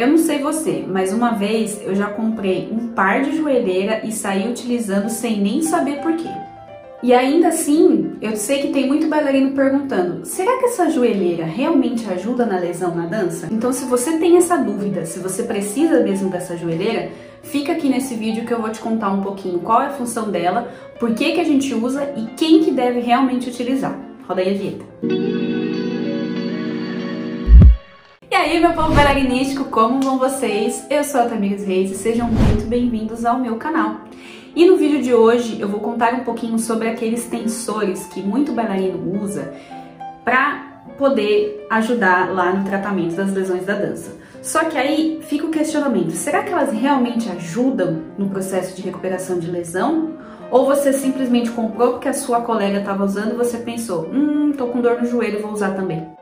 Eu não sei você, mas uma vez eu já comprei um par de joelheira e saí utilizando sem nem saber porquê. E ainda assim, eu sei que tem muito bailarino perguntando: será que essa joelheira realmente ajuda na lesão na dança? Então, se você tem essa dúvida, se você precisa mesmo dessa joelheira, fica aqui nesse vídeo que eu vou te contar um pouquinho qual é a função dela, por que, que a gente usa e quem que deve realmente utilizar. Roda aí a vinheta. E aí, meu povo bailarinístico, como vão vocês? Eu sou a Tamires Reis e sejam muito bem-vindos ao meu canal. E no vídeo de hoje eu vou contar um pouquinho sobre aqueles tensores que muito bailarino usa para poder ajudar lá no tratamento das lesões da dança. Só que aí fica o questionamento: será que elas realmente ajudam no processo de recuperação de lesão? Ou você simplesmente comprou porque a sua colega estava usando e você pensou: hum, tô com dor no joelho, vou usar também?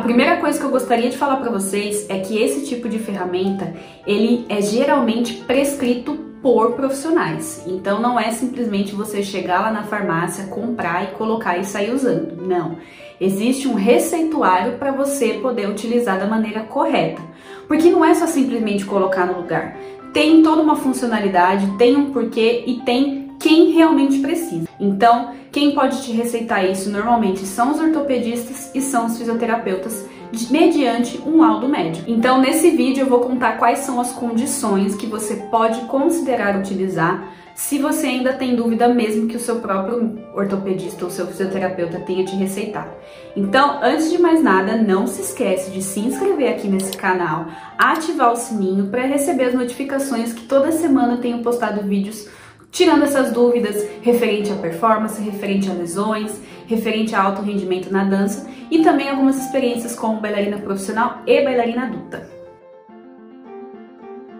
A primeira coisa que eu gostaria de falar para vocês é que esse tipo de ferramenta, ele é geralmente prescrito por profissionais. Então não é simplesmente você chegar lá na farmácia, comprar e colocar e sair usando. Não. Existe um receituário para você poder utilizar da maneira correta. Porque não é só simplesmente colocar no lugar. Tem toda uma funcionalidade, tem um porquê e tem quem realmente precisa. Então, quem pode te receitar isso normalmente são os ortopedistas e são os fisioterapeutas mediante um laudo médico. Então, nesse vídeo eu vou contar quais são as condições que você pode considerar utilizar se você ainda tem dúvida mesmo que o seu próprio ortopedista ou seu fisioterapeuta tenha te receitado. Então, antes de mais nada, não se esquece de se inscrever aqui nesse canal, ativar o sininho para receber as notificações que toda semana eu tenho postado vídeos tirando essas dúvidas referente à performance, referente a lesões, referente a alto rendimento na dança e também algumas experiências como bailarina profissional e bailarina adulta.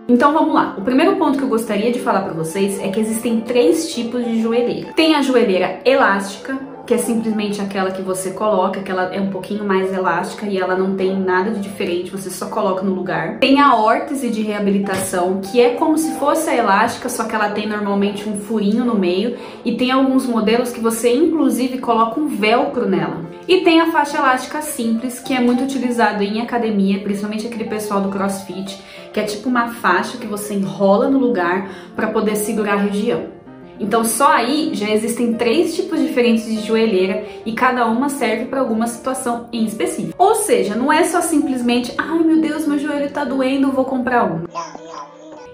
Então vamos lá. O primeiro ponto que eu gostaria de falar para vocês é que existem três tipos de joelheira. Tem a joelheira elástica, que é simplesmente aquela que você coloca, que ela é um pouquinho mais elástica e ela não tem nada de diferente, você só coloca no lugar. Tem a órtese de reabilitação, que é como se fosse a elástica, só que ela tem normalmente um furinho no meio e tem alguns modelos que você inclusive coloca um velcro nela. E tem a faixa elástica simples, que é muito utilizado em academia, principalmente aquele pessoal do CrossFit, que é tipo uma faixa que você enrola no lugar para poder segurar a região. Então só aí já existem três tipos diferentes de joelheira e cada uma serve para alguma situação em específico. Ou seja, não é só simplesmente, ai meu Deus, meu joelho tá doendo, vou comprar uma.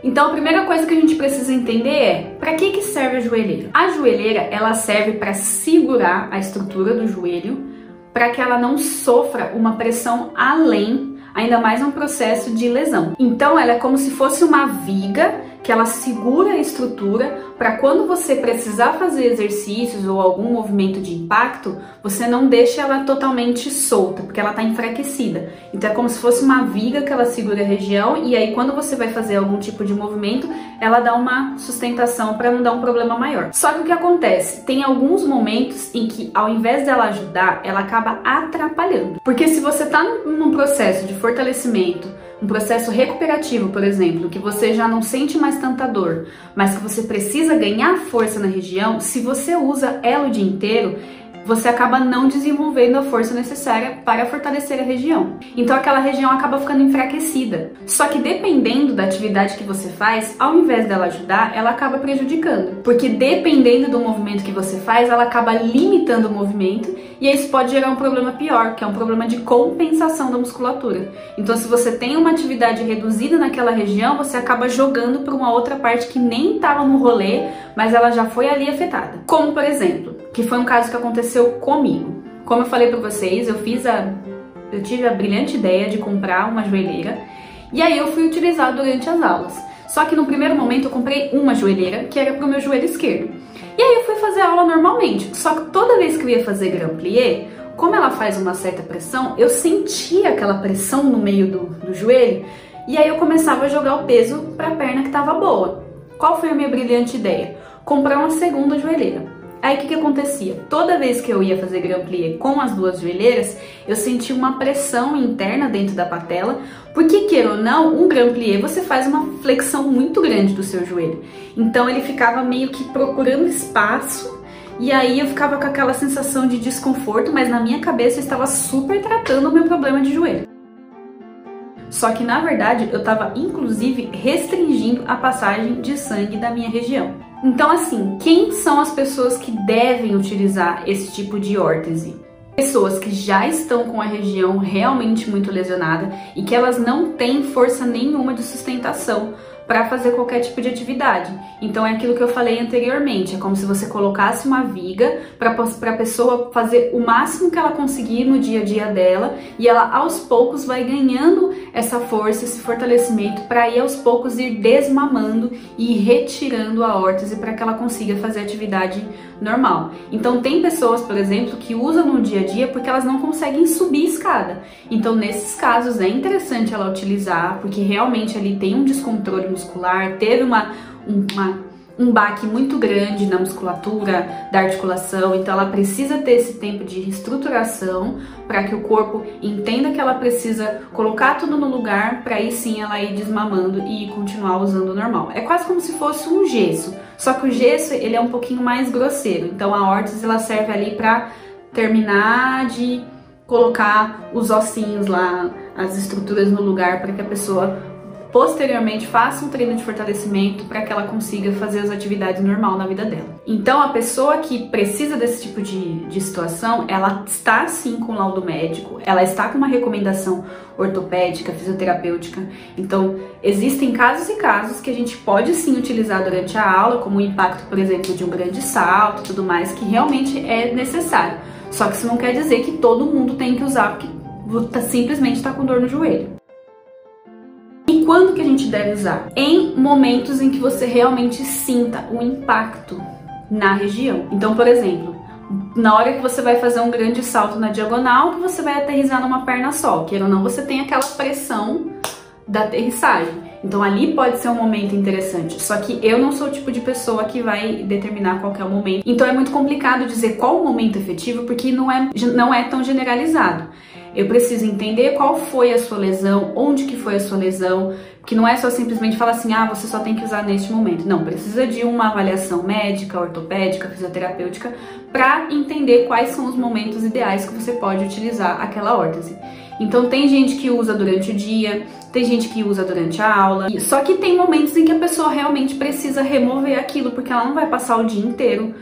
Então a primeira coisa que a gente precisa entender é para que que serve a joelheira? A joelheira ela serve para segurar a estrutura do joelho para que ela não sofra uma pressão além, ainda mais um processo de lesão. Então ela é como se fosse uma viga que ela segura a estrutura para quando você precisar fazer exercícios ou algum movimento de impacto, você não deixa ela totalmente solta, porque ela está enfraquecida. Então é como se fosse uma viga que ela segura a região e aí quando você vai fazer algum tipo de movimento, ela dá uma sustentação para não dar um problema maior. Só que o que acontece? Tem alguns momentos em que ao invés dela ajudar, ela acaba atrapalhando. Porque se você está num processo de fortalecimento, um processo recuperativo, por exemplo, que você já não sente mais tanta dor, mas que você precisa ganhar força na região, se você usa ela o dia inteiro, você acaba não desenvolvendo a força necessária para fortalecer a região. Então aquela região acaba ficando enfraquecida. Só que dependendo da atividade que você faz, ao invés dela ajudar, ela acaba prejudicando. Porque dependendo do movimento que você faz, ela acaba limitando o movimento e isso pode gerar um problema pior, que é um problema de compensação da musculatura. Então se você tem uma atividade reduzida naquela região, você acaba jogando para uma outra parte que nem estava no rolê, mas ela já foi ali afetada. Como por exemplo, que foi um caso que aconteceu comigo. Como eu falei para vocês, eu fiz a eu tive a brilhante ideia de comprar uma joelheira e aí eu fui utilizar durante as aulas. Só que no primeiro momento eu comprei uma joelheira que era pro meu joelho esquerdo. E aí eu fui fazer a aula normalmente. Só que toda vez que eu ia fazer grand plié, como ela faz uma certa pressão, eu sentia aquela pressão no meio do, do joelho e aí eu começava a jogar o peso para a perna que estava boa. Qual foi a minha brilhante ideia? Comprar uma segunda joelheira. Aí o que, que acontecia? Toda vez que eu ia fazer grand plié com as duas joelheiras, eu sentia uma pressão interna dentro da patela, porque queira ou não, um grand plié você faz uma flexão muito grande do seu joelho. Então ele ficava meio que procurando espaço e aí eu ficava com aquela sensação de desconforto, mas na minha cabeça eu estava super tratando o meu problema de joelho. Só que na verdade eu estava inclusive restringindo a passagem de sangue da minha região. Então, assim, quem são as pessoas que devem utilizar esse tipo de órtese? Pessoas que já estão com a região realmente muito lesionada e que elas não têm força nenhuma de sustentação para fazer qualquer tipo de atividade. Então é aquilo que eu falei anteriormente, é como se você colocasse uma viga para a pessoa fazer o máximo que ela conseguir no dia a dia dela e ela aos poucos vai ganhando essa força, esse fortalecimento para ir aos poucos ir desmamando e retirando a órtese para que ela consiga fazer atividade normal. Então tem pessoas, por exemplo, que usam no dia a dia porque elas não conseguem subir escada. Então nesses casos é interessante ela utilizar porque realmente ali tem um descontrole muscular, teve uma, uma um baque muito grande na musculatura da articulação, então ela precisa ter esse tempo de reestruturação para que o corpo entenda que ela precisa colocar tudo no lugar para aí sim ela ir desmamando e continuar usando normal. É quase como se fosse um gesso, só que o gesso ele é um pouquinho mais grosseiro, então a órtese ela serve ali para terminar de colocar os ossinhos lá, as estruturas no lugar para que a pessoa posteriormente faça um treino de fortalecimento para que ela consiga fazer as atividades normal na vida dela. Então, a pessoa que precisa desse tipo de, de situação, ela está sim com laudo médico, ela está com uma recomendação ortopédica, fisioterapêutica. Então, existem casos e casos que a gente pode sim utilizar durante a aula, como o impacto, por exemplo, de um grande salto e tudo mais, que realmente é necessário. Só que isso não quer dizer que todo mundo tem que usar, porque simplesmente está com dor no joelho. Quando que a gente deve usar? Em momentos em que você realmente sinta o impacto na região. Então, por exemplo, na hora que você vai fazer um grande salto na diagonal, que você vai aterrissar numa perna só, queira ou não, você tem aquela pressão da aterrissagem. Então ali pode ser um momento interessante. Só que eu não sou o tipo de pessoa que vai determinar qual é o momento. Então é muito complicado dizer qual o momento efetivo, porque não é, não é tão generalizado. Eu preciso entender qual foi a sua lesão, onde que foi a sua lesão, que não é só simplesmente falar assim, ah, você só tem que usar neste momento. Não, precisa de uma avaliação médica, ortopédica, fisioterapêutica, para entender quais são os momentos ideais que você pode utilizar aquela órtese. Então tem gente que usa durante o dia, tem gente que usa durante a aula. Só que tem momentos em que a pessoa realmente precisa remover aquilo, porque ela não vai passar o dia inteiro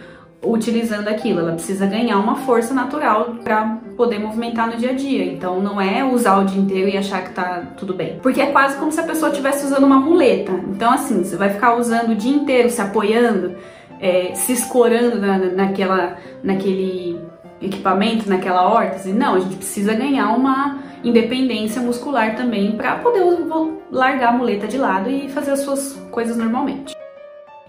utilizando aquilo, ela precisa ganhar uma força natural para poder movimentar no dia a dia. Então não é usar o dia inteiro e achar que tá tudo bem. Porque é quase como se a pessoa estivesse usando uma muleta. Então assim, você vai ficar usando o dia inteiro, se apoiando, é, se escorando na, naquela, naquele equipamento, naquela órtese. Não, a gente precisa ganhar uma independência muscular também para poder largar a muleta de lado e fazer as suas coisas normalmente.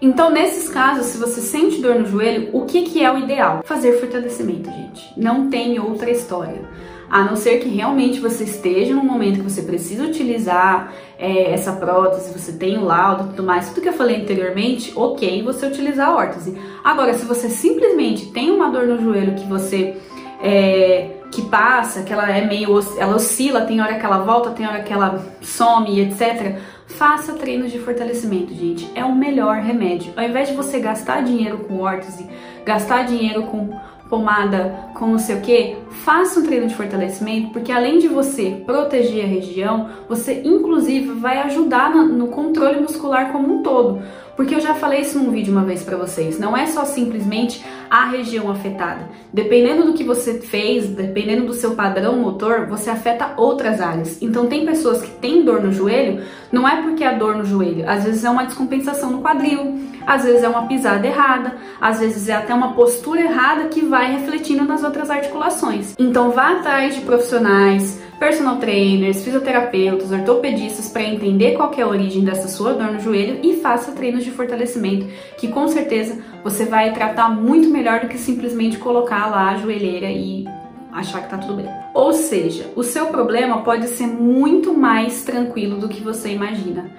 Então, nesses casos, se você sente dor no joelho, o que, que é o ideal? Fazer fortalecimento, gente. Não tem outra história. A não ser que realmente você esteja num momento que você precisa utilizar é, essa prótese, você tem o laudo e tudo mais, tudo que eu falei anteriormente, ok você utilizar a órtese. Agora, se você simplesmente tem uma dor no joelho que você é, que passa, que ela é meio, ela oscila, tem hora que ela volta, tem hora que ela some, etc Faça treinos de fortalecimento, gente. É o melhor remédio. Ao invés de você gastar dinheiro com órtese, gastar dinheiro com pomada, com não sei o que, faça um treino de fortalecimento, porque além de você proteger a região, você inclusive vai ajudar no controle muscular como um todo. Porque eu já falei isso num vídeo uma vez para vocês, não é só simplesmente a região afetada. Dependendo do que você fez, dependendo do seu padrão motor, você afeta outras áreas. Então tem pessoas que têm dor no joelho, não é porque é dor no joelho, às vezes é uma descompensação no quadril, às vezes é uma pisada errada, às vezes é até uma postura errada que vai refletindo nas outras articulações. Então vá atrás de profissionais, personal trainers, fisioterapeutas, ortopedistas para entender qual é a origem dessa sua dor no joelho e faça treinos de fortalecimento, que com certeza você vai tratar muito melhor do que simplesmente colocar lá a joelheira e achar que tá tudo bem. Ou seja, o seu problema pode ser muito mais tranquilo do que você imagina.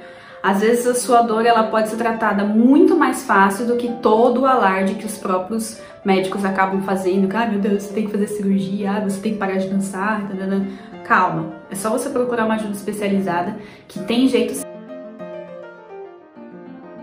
Às vezes a sua dor ela pode ser tratada muito mais fácil do que todo o alarde que os próprios médicos acabam fazendo. Ah, meu Deus, você tem que fazer cirurgia, ah, você tem que parar de dançar. Calma, é só você procurar uma ajuda especializada que tem jeito.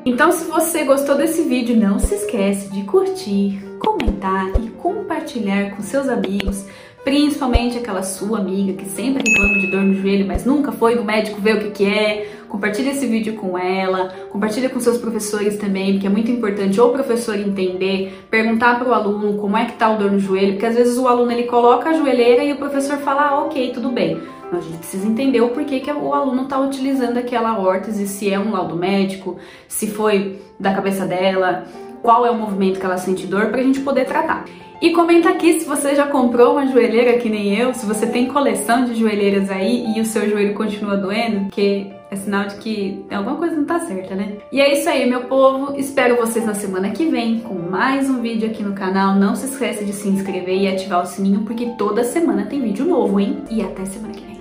Então, se você gostou desse vídeo, não se esquece de curtir, comentar e compartilhar com seus amigos, principalmente aquela sua amiga que sempre reclama de dor no joelho, mas nunca foi no médico ver o que, que é. Compartilha esse vídeo com ela, compartilha com seus professores também, porque é muito importante o professor entender, perguntar para o aluno como é que tá o dor no joelho, porque às vezes o aluno ele coloca a joelheira e o professor fala, ah, ok, tudo bem. Mas a gente precisa entender o porquê que o aluno está utilizando aquela órtese, se é um laudo médico, se foi da cabeça dela, qual é o movimento que ela sente dor, para a gente poder tratar. E comenta aqui se você já comprou uma joelheira que nem eu, se você tem coleção de joelheiras aí e o seu joelho continua doendo, que é sinal de que alguma coisa não tá certa, né? E é isso aí, meu povo. Espero vocês na semana que vem com mais um vídeo aqui no canal. Não se esqueça de se inscrever e ativar o sininho, porque toda semana tem vídeo novo, hein? E até semana que vem.